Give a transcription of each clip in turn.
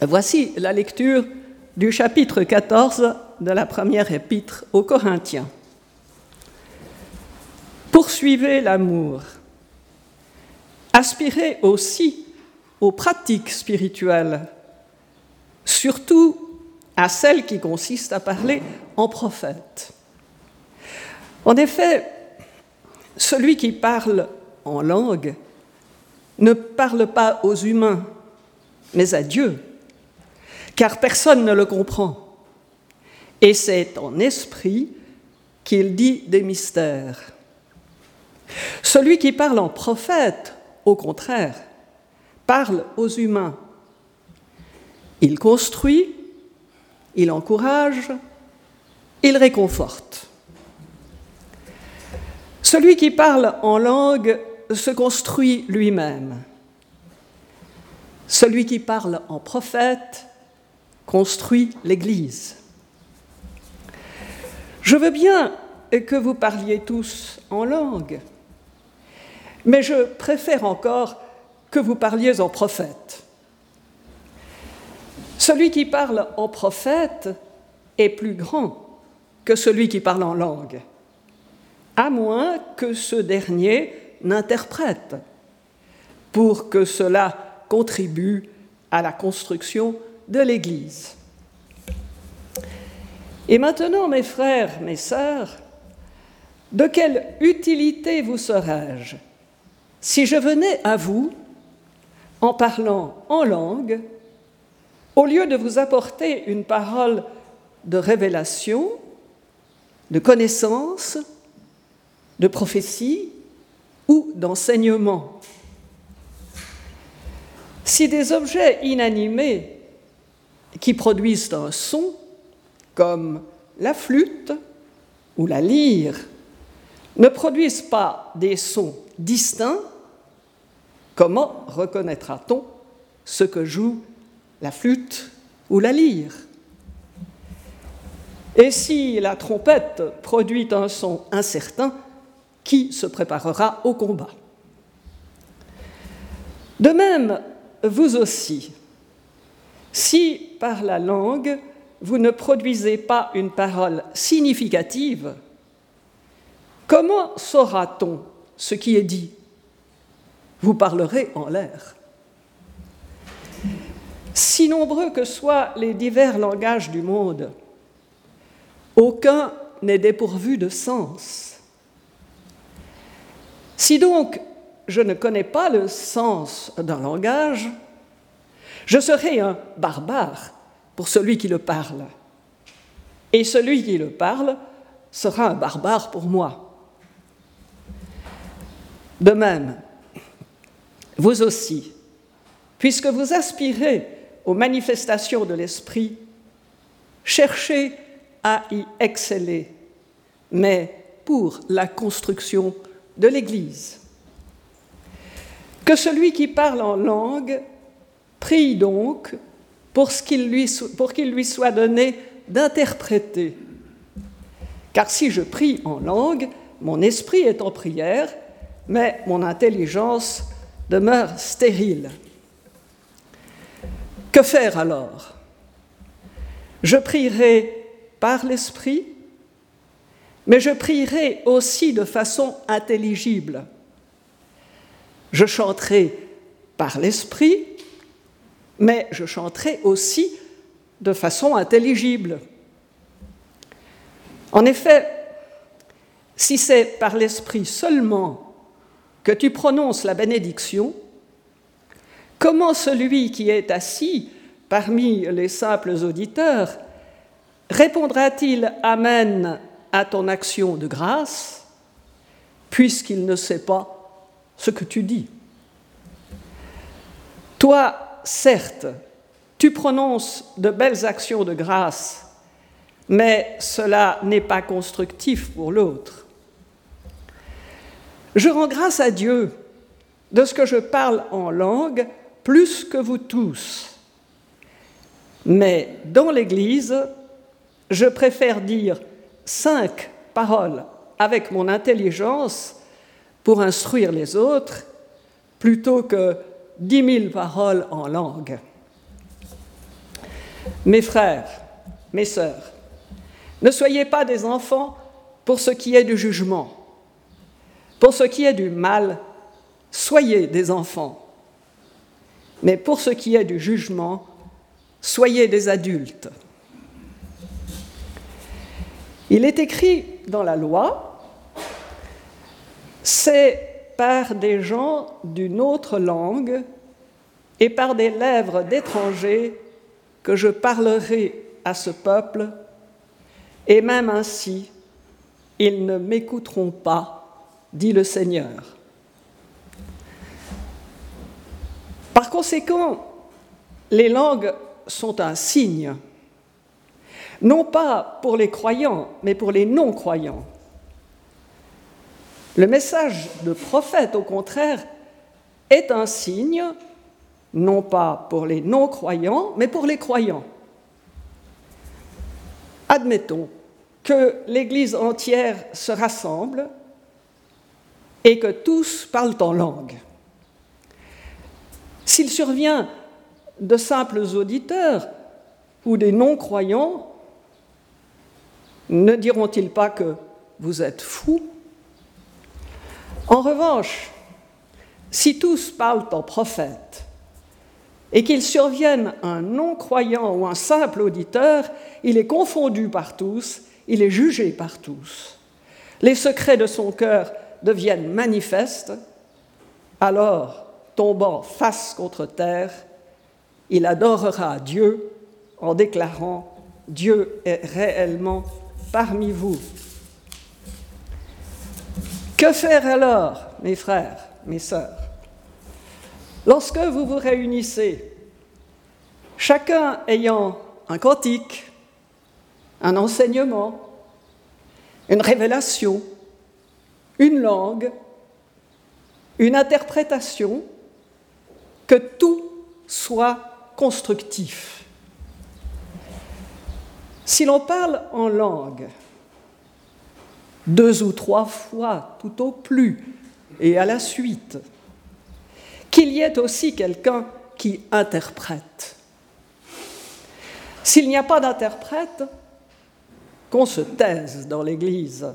Voici la lecture du chapitre 14 de la première épître aux Corinthiens. Poursuivez l'amour. Aspirez aussi aux pratiques spirituelles, surtout à celles qui consistent à parler en prophète. En effet, celui qui parle en langue ne parle pas aux humains, mais à Dieu, car personne ne le comprend. Et c'est en esprit qu'il dit des mystères. Celui qui parle en prophète, au contraire, parle aux humains. Il construit, il encourage, il réconforte. Celui qui parle en langue se construit lui-même. Celui qui parle en prophète construit l'Église. Je veux bien que vous parliez tous en langue, mais je préfère encore que vous parliez en prophète. Celui qui parle en prophète est plus grand que celui qui parle en langue, à moins que ce dernier n'interprète, pour que cela contribue à la construction de l'Église. Et maintenant, mes frères, mes sœurs, de quelle utilité vous serais-je si je venais à vous en parlant en langue, au lieu de vous apporter une parole de révélation, de connaissance, de prophétie ou d'enseignement? Si des objets inanimés qui produisent un son, comme la flûte ou la lyre, ne produisent pas des sons distincts, comment reconnaîtra-t-on ce que joue la flûte ou la lyre? Et si la trompette produit un son incertain, qui se préparera au combat? De même, vous aussi, si par la langue vous ne produisez pas une parole significative, comment saura-t-on ce qui est dit? Vous parlerez en l'air. Si nombreux que soient les divers langages du monde, aucun n'est dépourvu de sens. Si donc je ne connais pas le sens d'un langage, je serai un barbare pour celui qui le parle. Et celui qui le parle sera un barbare pour moi. De même, vous aussi, puisque vous aspirez aux manifestations de l'Esprit, cherchez à y exceller, mais pour la construction de l'Église. Que celui qui parle en langue Prie donc pour qu'il lui, lui soit donné d'interpréter. Car si je prie en langue, mon esprit est en prière, mais mon intelligence demeure stérile. Que faire alors? Je prierai par l'esprit, mais je prierai aussi de façon intelligible. Je chanterai par l'esprit, mais je chanterai aussi de façon intelligible. En effet, si c'est par l'esprit seulement que tu prononces la bénédiction, comment celui qui est assis parmi les simples auditeurs répondra-t-il Amen à ton action de grâce, puisqu'il ne sait pas ce que tu dis? Toi, certes, tu prononces de belles actions de grâce, mais cela n'est pas constructif pour l'autre. Je rends grâce à Dieu de ce que je parle en langue plus que vous tous. Mais dans l'Église, je préfère dire cinq paroles avec mon intelligence pour instruire les autres plutôt que dix mille paroles en langue. Mes frères, mes sœurs, ne soyez pas des enfants pour ce qui est du jugement. Pour ce qui est du mal, soyez des enfants. Mais pour ce qui est du jugement, soyez des adultes. Il est écrit dans la loi, c'est par des gens d'une autre langue et par des lèvres d'étrangers que je parlerai à ce peuple, et même ainsi, ils ne m'écouteront pas, dit le Seigneur. Par conséquent, les langues sont un signe, non pas pour les croyants, mais pour les non-croyants. Le message de prophète, au contraire, est un signe, non pas pour les non-croyants, mais pour les croyants. Admettons que l'Église entière se rassemble et que tous parlent en langue. S'il survient de simples auditeurs ou des non-croyants, ne diront-ils pas que vous êtes fous En revanche, si tous parlent en prophète et qu'il survienne un non-croyant ou un simple auditeur, il est confondu par tous, il est jugé par tous. Les secrets de son cœur deviennent manifestes, alors, tombant face contre terre, il adorera Dieu en déclarant Dieu est réellement parmi vous. Que faire alors, mes frères, mes sœurs? Lorsque vous vous réunissez, chacun ayant un cantique, un enseignement, une révélation, une langue, une interprétation, que tout soit constructif. Si l'on parle en langue, deux ou trois fois tout au plus et à la suite, qu'il y ait aussi quelqu'un qui interprète. S'il n'y a pas d'interprète, qu'on se taise dans l'Église,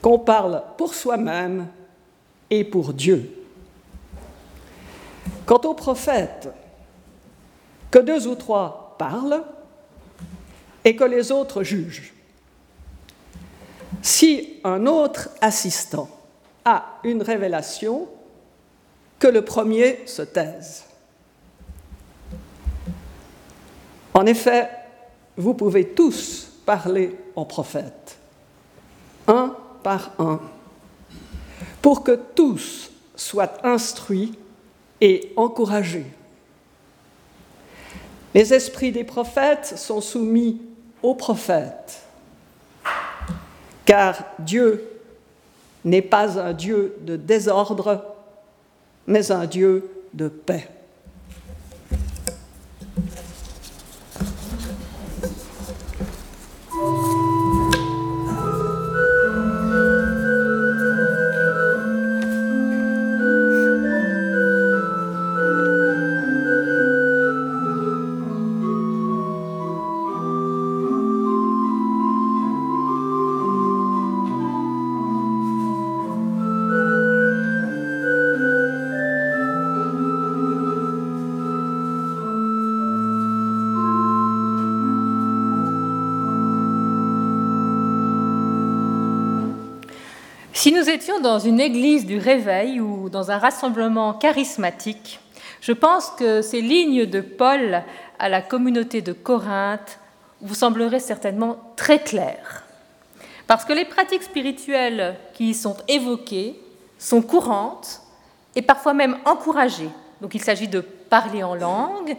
qu'on parle pour soi-même et pour Dieu. Quant aux prophètes, que deux ou trois parlent et que les autres jugent. Si un autre assistant a une révélation, que le premier se taise. En effet, vous pouvez tous parler en prophète, un par un, pour que tous soient instruits et encouragés. Les esprits des prophètes sont soumis aux prophètes, car Dieu n'est pas un Dieu de désordre, mais un Dieu de paix. Dans une église du réveil ou dans un rassemblement charismatique, je pense que ces lignes de Paul à la communauté de Corinthe vous sembleraient certainement très claires. Parce que les pratiques spirituelles qui y sont évoquées sont courantes et parfois même encouragées. Donc il s'agit de parler en langue,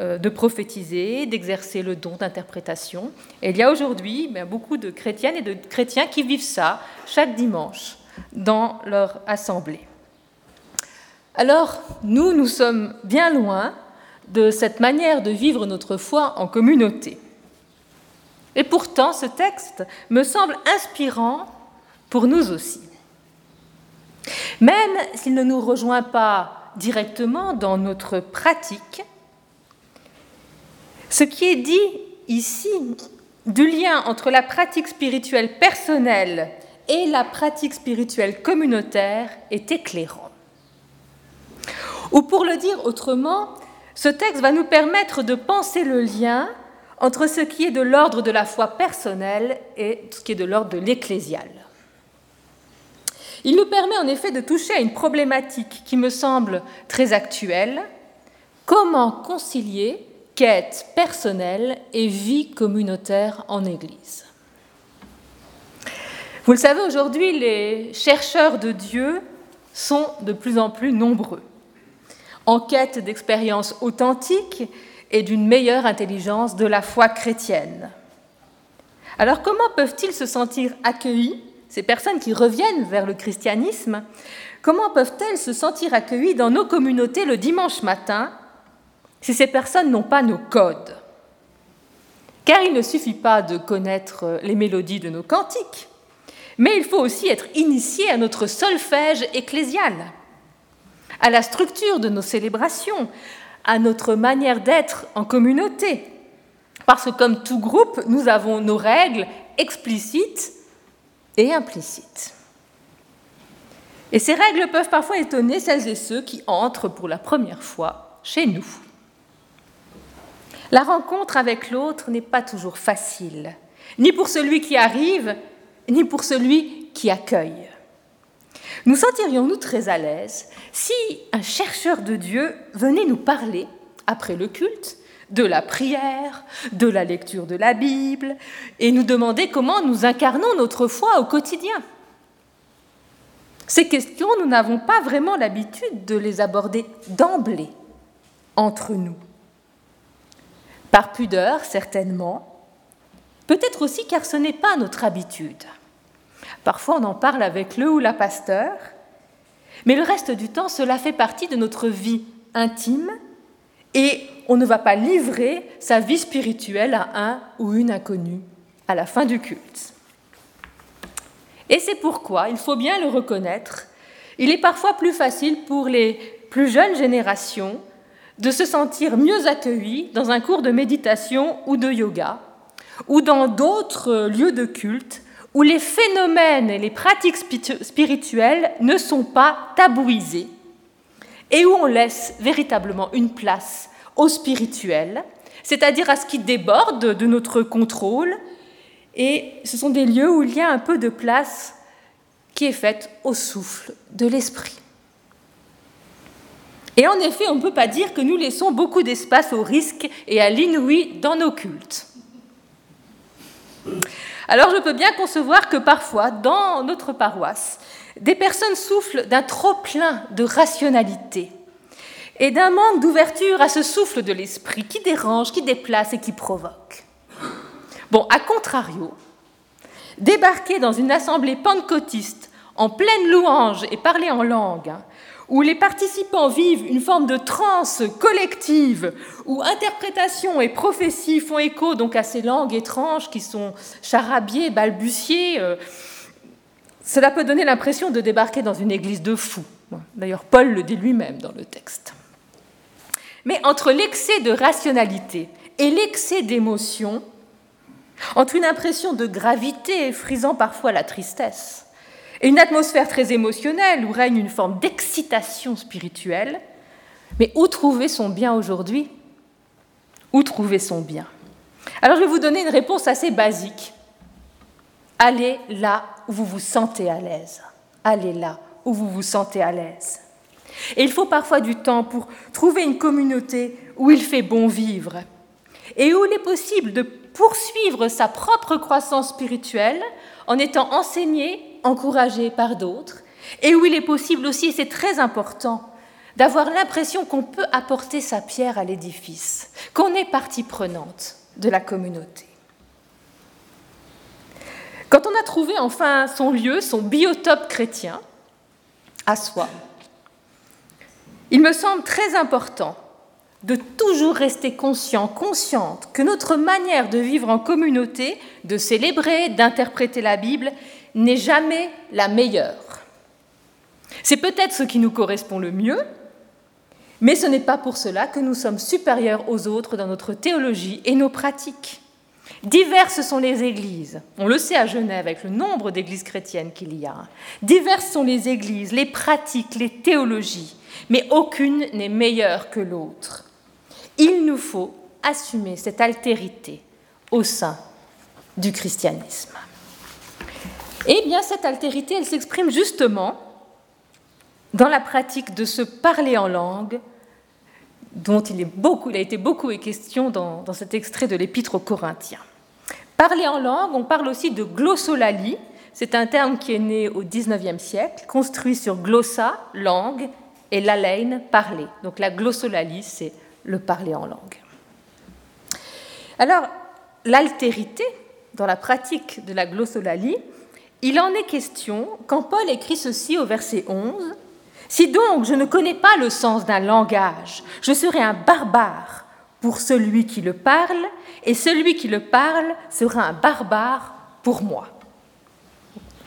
euh, de prophétiser, d'exercer le don d'interprétation. Et il y a aujourd'hui ben, beaucoup de chrétiennes et de chrétiens qui vivent ça chaque dimanche dans leur assemblée. Alors, nous, nous sommes bien loin de cette manière de vivre notre foi en communauté. Et pourtant, ce texte me semble inspirant pour nous aussi. Même s'il ne nous rejoint pas directement dans notre pratique, Ce qui est dit ici du lien entre la pratique spirituelle personnelle et la pratique spirituelle communautaire est éclairant. Ou pour le dire autrement, ce texte va nous permettre de penser le lien entre ce qui est de l'ordre de la foi personnelle et ce qui est de l'ordre de l'ecclésial. Il nous permet en effet de toucher à une problématique qui me semble très actuelle. Comment concilier quête personnelle et vie communautaire en Église? Vous le savez, aujourd'hui, les chercheurs de Dieu sont de plus en plus nombreux, en quête d'expériences authentiques et d'une meilleure intelligence de la foi chrétienne. Alors comment peuvent-ils se sentir accueillis ces personnes qui reviennent vers le christianisme, comment peuvent-elles se sentir accueillies dans nos communautés le dimanche matin si ces personnes n'ont pas nos codes? Car il ne suffit pas de connaître les mélodies de nos cantiques, mais il faut aussi être initié à notre solfège ecclésial, à la structure de nos célébrations, à notre manière d'être en communauté. Parce que comme tout groupe, nous avons nos règles explicites et implicite. Et ces règles peuvent parfois étonner celles et ceux qui entrent pour la première fois chez nous. La rencontre avec l'autre n'est pas toujours facile, ni pour celui qui arrive, ni pour celui qui accueille. Nous sentirions-nous très à l'aise si un chercheur de Dieu venait nous parler, après le culte, de la prière, de la lecture de la Bible, et nous demander comment nous incarnons notre foi au quotidien? Ces questions, nous n'avons pas vraiment l'habitude de les aborder d'emblée entre nous. Par pudeur, certainement, peut-être aussi car ce n'est pas notre habitude. Parfois, on en parle avec le ou la pasteur, mais le reste du temps, cela fait partie de notre vie intime et on ne va pas livrer sa vie spirituelle à un ou une inconnue à la fin du culte. Et c'est pourquoi, il faut bien le reconnaître, il est parfois plus facile pour les plus jeunes générations de se sentir mieux accueillis dans un cours de méditation ou de yoga, ou dans d'autres lieux de culte où les phénomènes et les pratiques spirituelles ne sont pas tabouisés et où on laisse véritablement une place au spirituel, c'est-à-dire à ce qui déborde de notre contrôle. Et ce sont des lieux où il y a un peu de place qui est faite au souffle de l'esprit. Et en effet, on ne peut pas dire que nous laissons beaucoup d'espace au risque et à l'inouï dans nos cultes. Alors je peux bien concevoir que parfois, dans notre paroisse, des personnes soufflent d'un trop-plein de rationalité et d'un manque d'ouverture à ce souffle de l'esprit qui dérange, qui déplace et qui provoque. Bon, à contrario, débarquer dans une assemblée pentecôtiste en pleine louange et parler en langue, hein, où les participants vivent une forme de transe collective, où interprétation et prophétie font écho donc à ces langues étranges qui sont charabillées, balbutiées, euh, cela peut donner l'impression de débarquer dans une église de fous. D'ailleurs, Paul le dit lui-même dans le texte. Mais entre l'excès de rationalité et l'excès d'émotion, entre une impression de gravité frisant parfois la tristesse et une atmosphère très émotionnelle où règne une forme d'excitation spirituelle, mais où trouver son bien aujourd'hui? Où trouver son bien? Alors je vais vous donner une réponse assez basique. Allez là où vous vous sentez à l'aise. Allez là où vous vous sentez à l'aise. Et il faut parfois du temps pour trouver une communauté où il fait bon vivre et où il est possible de poursuivre sa propre croissance spirituelle en étant enseigné, encouragé par d'autres, et où il est possible aussi, et c'est très important, d'avoir l'impression qu'on peut apporter sa pierre à l'édifice, qu'on est partie prenante de la communauté. Quand on a trouvé enfin son lieu, son biotope chrétien, à soi, il me semble très important de toujours rester conscient, consciente que notre manière de vivre en communauté, de célébrer, d'interpréter la Bible, n'est jamais la meilleure. C'est peut-être ce qui nous correspond le mieux, Mais ce n'est pas pour cela que nous sommes supérieurs aux autres dans notre théologie et nos pratiques. Diverses sont les églises, on le sait à Genève avec le nombre d'églises chrétiennes qu'il y a. Diverses sont les églises, les pratiques, les théologies, mais aucune n'est meilleure que l'autre. Il nous faut assumer cette altérité au sein du christianisme. Eh bien, cette altérité, elle s'exprime justement dans la pratique de se parler en langue, dont il, a été beaucoup question dans, dans cet extrait de l'Épître aux Corinthiens. Parler en langue, on parle aussi de glossolalie. C'est un terme qui est né au XIXe siècle, construit sur glossa, langue, et l'aleine, parler. Donc la glossolalie, c'est le parler en langue. Alors, l'altérité, dans la pratique de la glossolalie, il en est question quand Paul écrit ceci au verset 11. Si donc je ne connais pas le sens d'un langage, je serai un barbare pour celui qui le parle, et celui qui le parle sera un barbare pour moi.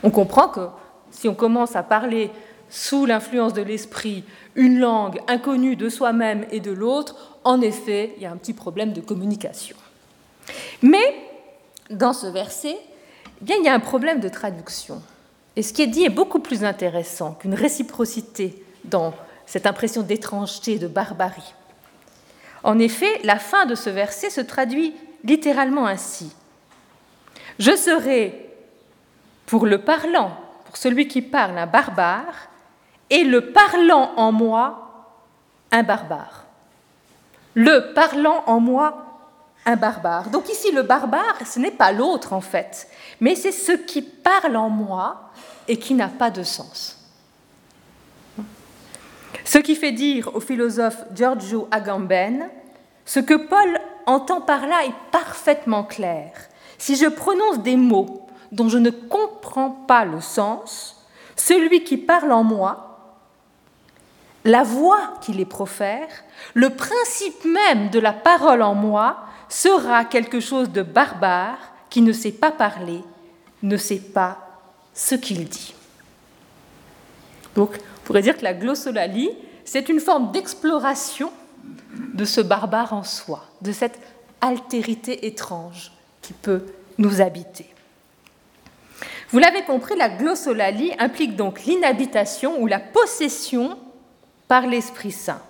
On comprend que si on commence à parler sous l'influence de l'esprit une langue inconnue de soi-même et de l'autre, en effet, il y a un petit problème de communication. Mais dans ce verset, bien, il y a un problème de traduction. Et ce qui est dit est beaucoup plus intéressant qu'une réciprocité dans cette impression d'étrangeté, de barbarie. En effet, la fin de ce verset se traduit littéralement ainsi. Je serai pour le parlant, pour celui qui parle, un barbare, et le parlant en moi, un barbare. Le parlant en moi, un barbare. Donc ici, le barbare, ce n'est pas l'autre en fait, mais c'est ce qui parle en moi et qui n'a pas de sens. Ce qui fait dire au philosophe Giorgio Agamben, ce que Paul entend par là est parfaitement clair. Si je prononce des mots dont je ne comprends pas le sens, celui qui parle en moi, la voix qui les profère, le principe même de la parole en moi sera quelque chose de barbare qui ne sait pas parler, ne sait pas ce qu'il dit. Donc, on pourrait dire que la glossolalie, c'est une forme d'exploration de ce barbare en soi, de cette altérité étrange qui peut nous habiter. Vous l'avez compris, la glossolalie implique donc l'inhabitation ou la possession par l'Esprit Saint.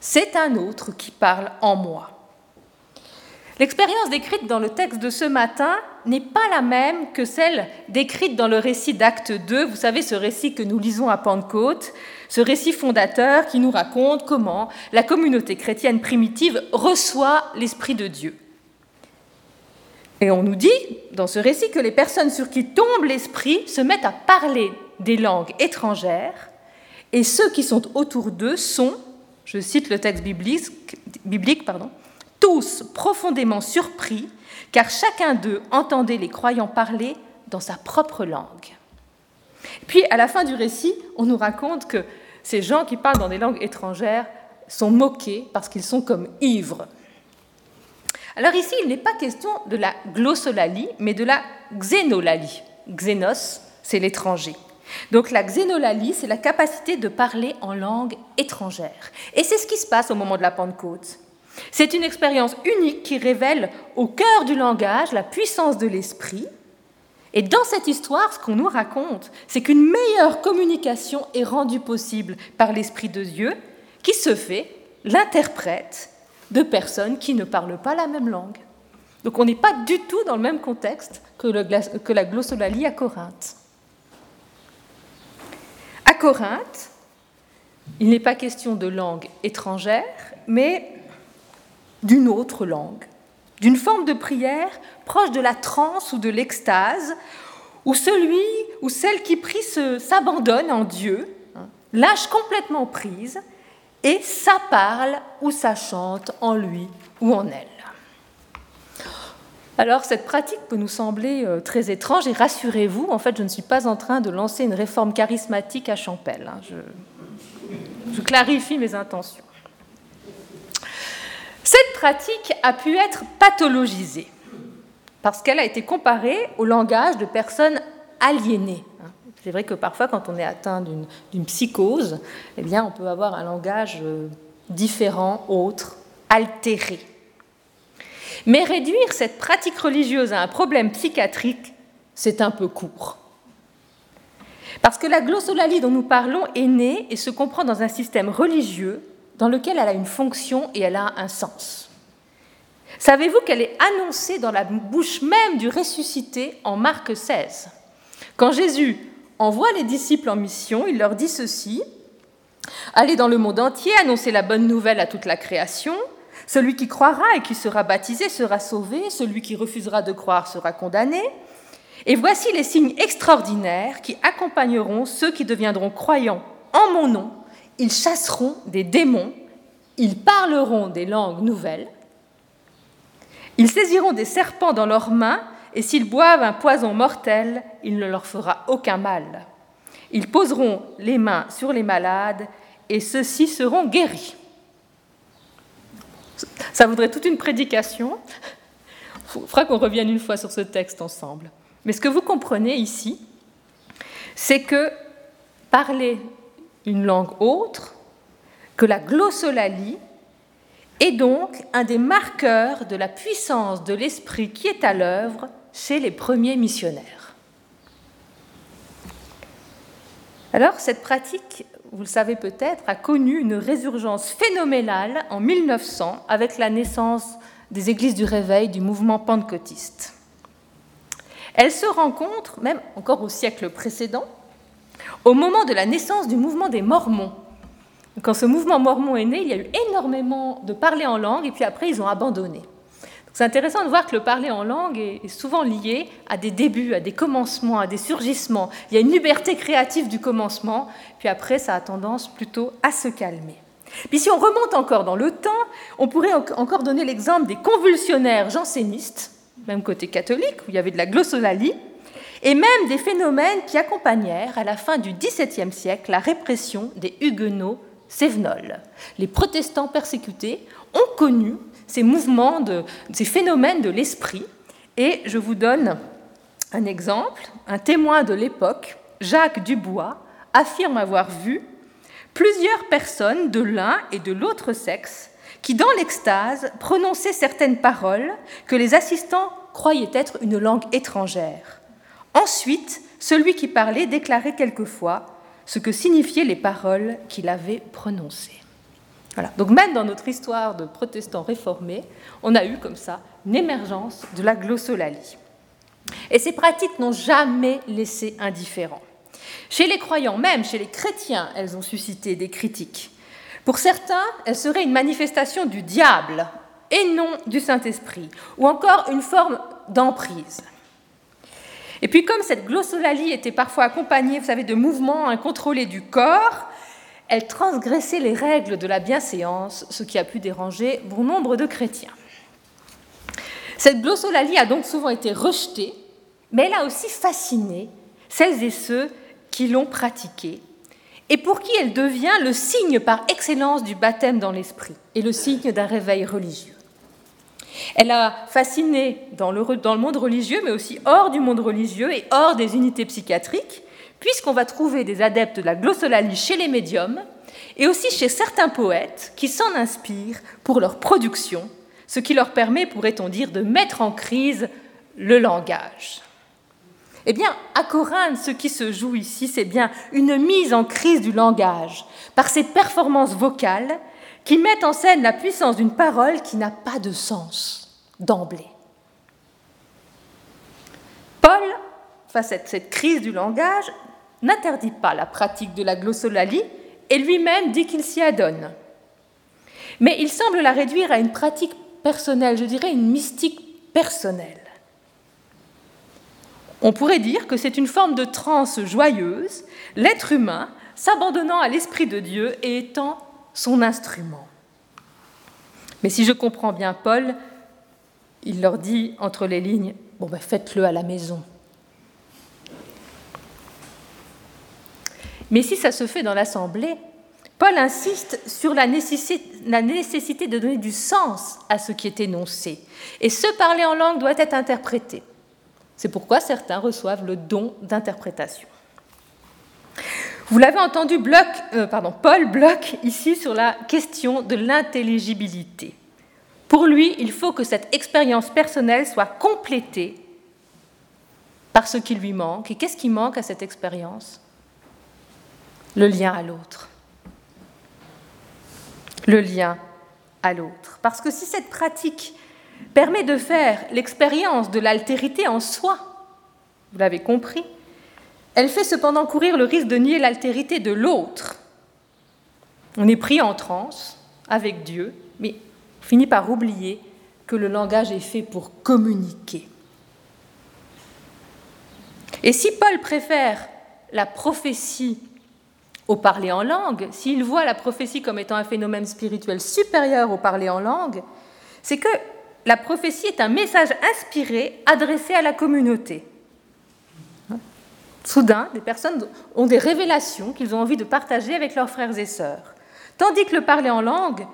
C'est un autre qui parle en moi. L'expérience décrite dans le texte de ce matin n'est pas la même que celle décrite dans le récit d'Acte 2, vous savez, ce récit que nous lisons à Pentecôte, ce récit fondateur qui nous raconte comment la communauté chrétienne primitive reçoit l'Esprit de Dieu. Et on nous dit dans ce récit que les personnes sur qui tombe l'Esprit se mettent à parler des langues étrangères, et ceux qui sont autour d'eux sont, je cite le texte biblique, biblique pardon, tous profondément surpris, car chacun d'eux entendait les croyants parler dans sa propre langue. Puis, à la fin du récit, on nous raconte que ces gens qui parlent dans des langues étrangères sont moqués parce qu'ils sont comme ivres. Alors ici, il n'est pas question de la glossolalie, mais de la xénolalie. Xénos, c'est l'étranger. Donc la xénolalie, c'est la capacité de parler en langue étrangère. Et c'est ce qui se passe au moment de la Pentecôte. C'est une expérience unique qui révèle au cœur du langage la puissance de l'esprit. Et dans cette histoire, ce qu'on nous raconte, c'est qu'une meilleure communication est rendue possible par l'Esprit de Dieu, qui se fait l'interprète de personnes qui ne parlent pas la même langue. Donc on n'est pas du tout dans le même contexte que, la glossolalie à Corinthe. À Corinthe, il n'est pas question de langue étrangère, mais d'une autre langue, d'une forme de prière proche de la transe ou de l'extase, où celui ou celle qui prie s'abandonne en Dieu, hein, lâche complètement prise, et ça parle ou ça chante en lui ou en elle. Alors cette pratique peut nous sembler euh, très étrange et rassurez-vous, en fait je ne suis pas en train de lancer une réforme charismatique à Champel. Hein. je clarifie mes intentions. Cette pratique a pu être pathologisée parce qu'elle a été comparée au langage de personnes aliénées. C'est vrai que parfois, quand on est atteint d'une psychose, eh on peut avoir un langage euh, différent, autre, altéré. Mais réduire cette pratique religieuse à un problème psychiatrique, c'est un peu court. Parce que la glossolalie dont nous parlons est née et se comprend dans un système religieux dans lequel elle a une fonction et elle a un sens. Savez-vous qu'elle est annoncée dans la bouche même du ressuscité en Marc 16 Quand Jésus envoie les disciples en mission, il leur dit ceci Allez dans le monde entier, annoncer la bonne nouvelle à toute la création. Celui qui croira et qui sera baptisé sera sauvé, celui qui refusera de croire sera condamné. Et voici les signes extraordinaires qui accompagneront ceux qui deviendront croyants en mon nom. Ils chasseront des démons, ils parleront des langues nouvelles, ils saisiront des serpents dans leurs mains, et s'ils boivent un poison mortel, il ne leur fera aucun mal. Ils poseront les mains sur les malades, et ceux-ci seront guéris. Ça voudrait toute une prédication. Il faudra qu'on revienne une fois sur ce texte ensemble. Mais ce que vous comprenez ici, c'est que parler une langue autre que la glossolalie est donc un des marqueurs de la puissance de l'esprit qui est à l'œuvre chez les premiers missionnaires. Alors, cette pratique, vous le savez peut-être, a connu une résurgence phénoménale en 1900 avec la naissance des églises du réveil du mouvement pentecôtiste. Elle se rencontre, même encore au siècle précédent, au moment de la naissance du mouvement des Mormons. Quand ce mouvement mormon est né, il y a eu énormément de parler en langue, et puis après, ils ont abandonné. C'est intéressant de voir que le parler en langue est souvent lié à des débuts, à des commencements, à des surgissements. Il y a une liberté créative du commencement, puis après, ça a tendance plutôt à se calmer. Puis si on remonte encore dans le temps, on pourrait encore donner l'exemple des convulsionnaires jansénistes, même côté catholique, où il y avait de la glossolalie, et même des phénomènes qui accompagnèrent à la fin du XVIIe siècle la répression des huguenots sévenols. Les protestants persécutés ont connu ces mouvements, ces phénomènes de l'esprit, et je vous donne un exemple. Un témoin de l'époque, Jacques Dubois, affirme avoir vu plusieurs personnes de l'un et de l'autre sexe qui, dans l'extase, prononçaient certaines paroles que les assistants croyaient être une langue étrangère. Ensuite, celui qui parlait déclarait quelquefois ce que signifiaient les paroles qu'il avait prononcées. Voilà. Donc même dans notre histoire de protestants réformés, on a eu comme ça une émergence de la glossolalie. Et ces pratiques n'ont jamais laissé indifférent. Chez les croyants, même chez les chrétiens, elles ont suscité des critiques. Pour certains, elles seraient une manifestation du diable et non du Saint-Esprit, ou encore une forme d'emprise. Et puis comme cette glossolalie était parfois accompagnée, vous savez, de mouvements incontrôlés du corps, elle transgressait les règles de la bienséance, ce qui a pu déranger bon nombre de chrétiens. Cette glossolalie a donc souvent été rejetée, mais elle a aussi fasciné celles et ceux qui l'ont pratiquée, et pour qui elle devient le signe par excellence du baptême dans l'esprit et le signe d'un réveil religieux. Elle a fasciné dans le, monde religieux, mais aussi hors du monde religieux et hors des unités psychiatriques, puisqu'on va trouver des adeptes de la glossolalie chez les médiums et aussi chez certains poètes qui s'en inspirent pour leur production, ce qui leur permet, pourrait-on dire, de mettre en crise le langage. Eh bien, à Corinthe, ce qui se joue ici, c'est bien une mise en crise du langage par ces performances vocales qui mettent en scène la puissance d'une parole qui n'a pas de sens d'emblée. Paul, face à cette crise du langage, n'interdit pas la pratique de la glossolalie et lui-même dit qu'il s'y adonne. Mais il semble la réduire à une pratique personnelle, je dirais une mystique personnelle. On pourrait dire que c'est une forme de transe joyeuse, l'être humain s'abandonnant à l'Esprit de Dieu et étant son instrument. Mais si je comprends bien Paul, il leur dit entre les lignes, bon ben faites-le à la maison. Mais si ça se fait dans l'Assemblée, Paul insiste sur la nécessité, de donner du sens à ce qui est énoncé. Et ce parler en langue doit être interprété. C'est pourquoi certains reçoivent le don d'interprétation. Vous l'avez entendu, euh, Paul bloque ici sur la question de l'intelligibilité. Pour lui, il faut que cette expérience personnelle soit complétée par ce qui lui manque. Et qu'est-ce qui manque à cette expérience? Le lien à l'autre. Le lien à l'autre. Parce que si cette pratique permet de faire l'expérience de l'altérité en soi, vous l'avez compris, elle fait cependant courir le risque de nier l'altérité de l'autre. On est pris en transe avec Dieu, mais on finit par oublier que le langage est fait pour communiquer. Et si Paul préfère la prophétie au parler en langue, s'il voit la prophétie comme étant un phénomène spirituel supérieur au parler en langue, c'est que la prophétie est un message inspiré adressé à la communauté. Soudain, des personnes ont des révélations qu'ils ont envie de partager avec leurs frères et sœurs, tandis que le parler en langue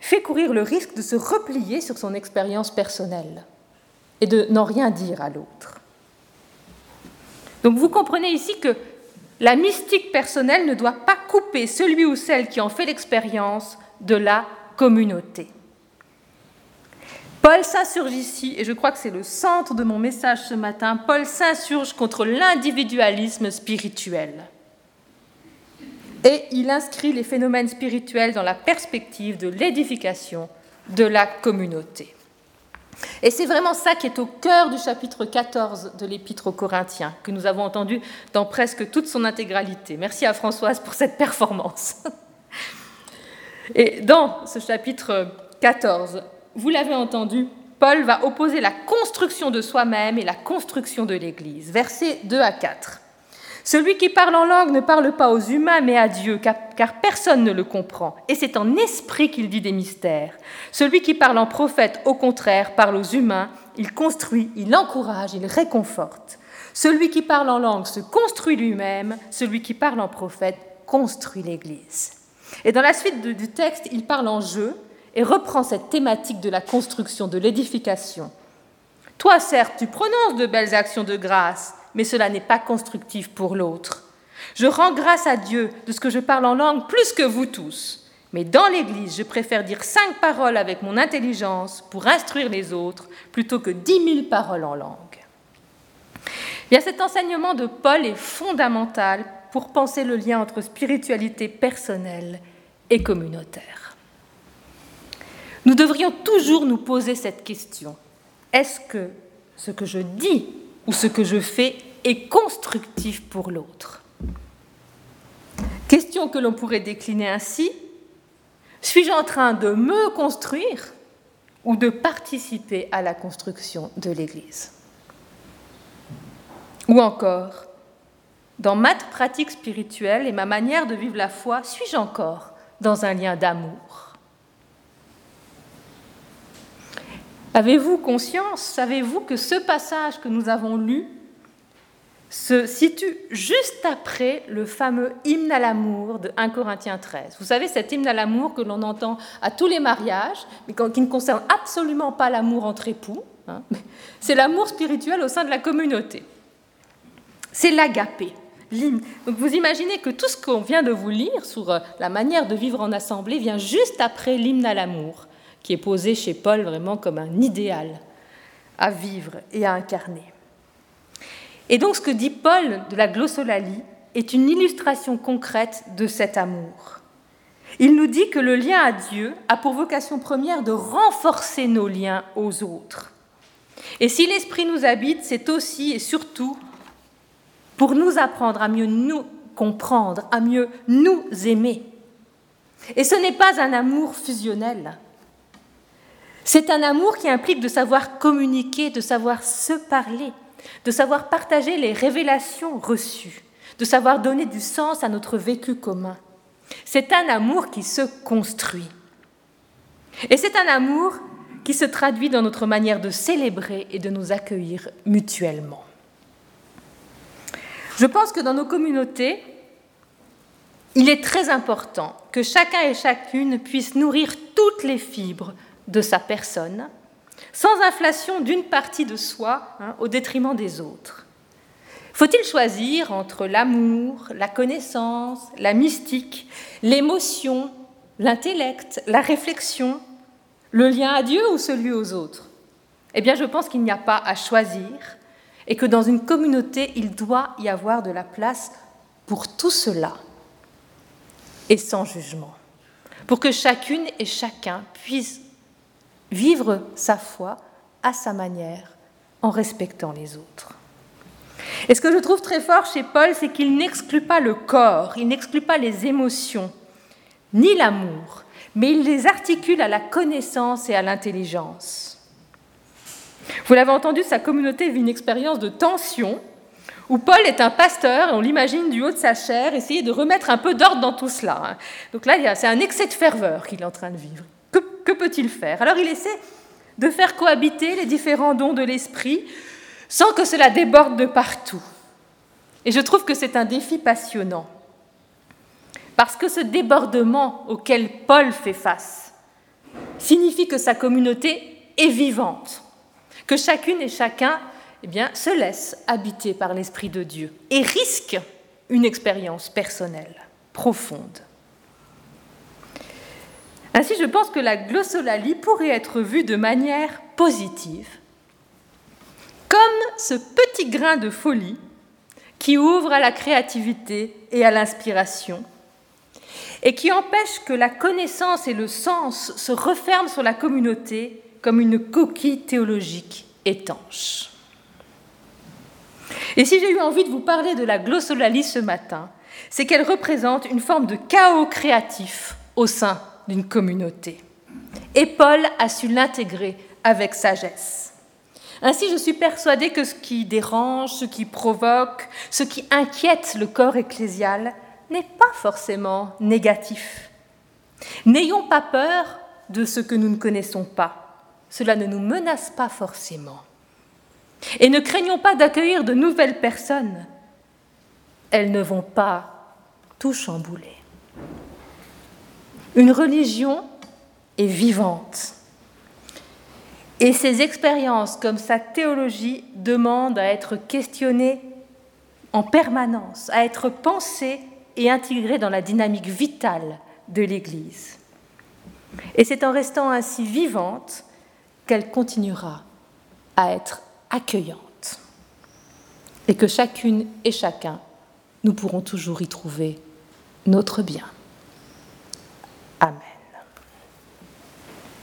fait courir le risque de se replier sur son expérience personnelle et de n'en rien dire à l'autre. Donc vous comprenez ici que la mystique personnelle ne doit pas couper celui ou celle qui en fait l'expérience de la communauté. Paul s'insurge ici, et je crois que c'est le centre de mon message ce matin, Paul s'insurge contre l'individualisme spirituel. Et il inscrit les phénomènes spirituels dans la perspective de l'édification de la communauté. Et c'est vraiment ça qui est au cœur du chapitre 14 de l'Épître aux Corinthiens, que nous avons entendu dans presque toute son intégralité. Merci à Françoise pour cette performance. Et dans ce chapitre 14, vous l'avez entendu, Paul va opposer la construction de soi-même et la construction de l'Église. Versets 2 à 4. Celui qui parle en langue ne parle pas aux humains, mais à Dieu, car, personne ne le comprend. Et c'est en esprit qu'il dit des mystères. Celui qui parle en prophète, au contraire, parle aux humains, il construit, il encourage, il réconforte. Celui qui parle en langue se construit lui-même, celui qui parle en prophète construit l'Église. Et dans la suite du texte, il parle en jeu, et reprend cette thématique de la construction, de l'édification. Toi, certes, tu prononces de belles actions de grâce, mais cela n'est pas constructif pour l'autre. Je rends grâce à Dieu de ce que je parle en langue plus que vous tous. Mais dans l'Église, je préfère dire cinq paroles avec mon intelligence pour instruire les autres plutôt que dix mille paroles en langue. Bien, cet enseignement de Paul est fondamental pour penser le lien entre spiritualité personnelle et communautaire. Nous devrions toujours nous poser cette question. Est-ce que ce que je dis ou ce que je fais est constructif pour l'autre? Question que l'on pourrait décliner ainsi. Suis-je en train de me construire ou de participer à la construction de l'Église? Ou encore, dans ma pratique spirituelle et ma manière de vivre la foi, suis-je encore dans un lien d'amour? Avez-vous conscience, savez-vous que ce passage que nous avons lu se situe juste après le fameux hymne à l'amour de 1 Corinthiens 13. Vous savez, cet hymne à l'amour que l'on entend à tous les mariages, mais qui ne concerne absolument pas l'amour entre époux, hein, c'est l'amour spirituel au sein de la communauté. C'est l'agapé. Donc vous imaginez que tout ce qu'on vient de vous lire sur euh, la manière de vivre en assemblée vient juste après l'hymne à l'amour qui est posé chez Paul vraiment comme un idéal à vivre et à incarner. Et donc ce que dit Paul de la glossolalie est une illustration concrète de cet amour. Il nous dit que le lien à Dieu a pour vocation première de renforcer nos liens aux autres. Et si l'Esprit nous habite, c'est aussi et surtout pour nous apprendre à mieux nous comprendre, à mieux nous aimer. Et ce n'est pas un amour fusionnel, c'est un amour qui implique de savoir communiquer, de savoir se parler, de savoir partager les révélations reçues, de savoir donner du sens à notre vécu commun. C'est un amour qui se construit. Et c'est un amour qui se traduit dans notre manière de célébrer et de nous accueillir mutuellement. Je pense que dans nos communautés, il est très important que chacun et chacune puisse nourrir toutes les fibres de sa personne, sans inflation d'une partie de soi hein, au détriment des autres. Faut-il choisir entre l'amour, la connaissance, la mystique, l'émotion, l'intellect, la réflexion, le lien à Dieu ou celui aux autres? Eh bien, je pense qu'il n'y a pas à choisir et que dans une communauté, il doit y avoir de la place pour tout cela et sans jugement, pour que chacune et chacun puisse vivre sa foi à sa manière en respectant les autres. Et ce que je trouve très fort chez Paul, c'est qu'il n'exclut pas le corps, il n'exclut pas les émotions, ni l'amour, mais il les articule à la connaissance et à l'intelligence. Vous l'avez entendu, sa communauté vit une expérience de tension, où Paul est un pasteur, et on l'imagine du haut de sa chair, essayer de remettre un peu d'ordre dans tout cela. Donc là, c'est un excès de ferveur qu'il est en train de vivre. Que, peut-il faire? Alors il essaie de faire cohabiter les différents dons de l'esprit sans que cela déborde de partout. Et je trouve que c'est un défi passionnant. Parce que ce débordement auquel Paul fait face signifie que sa communauté est vivante, que chacune et chacun eh se laisse habiter par l'Esprit de Dieu et risque une expérience personnelle, profonde. Ainsi, je pense que la glossolalie pourrait être vue de manière positive comme ce petit grain de folie qui ouvre à la créativité et à l'inspiration, et qui empêche que la connaissance et le sens se referment sur la communauté comme une coquille théologique étanche. Et si j'ai eu envie de vous parler de la glossolalie ce matin, c'est qu'elle représente une forme de chaos créatif au sein d'une communauté. Et Paul a su l'intégrer avec sagesse. Ainsi, je suis persuadée que ce qui dérange, ce qui provoque, ce qui inquiète le corps ecclésial n'est pas forcément négatif. N'ayons pas peur de ce que nous ne connaissons pas. Cela ne nous menace pas forcément. Et ne craignons pas d'accueillir de nouvelles personnes. Elles ne vont pas tout chambouler. Une religion est vivante. Et ces expériences, comme sa théologie, demandent à être questionnées en permanence, à être pensées et intégrées dans la dynamique vitale de l'Église. Et c'est en restant ainsi vivante qu'elle continuera à être accueillante. Et que chacune et chacun, nous pourrons toujours y trouver notre bien. Amén.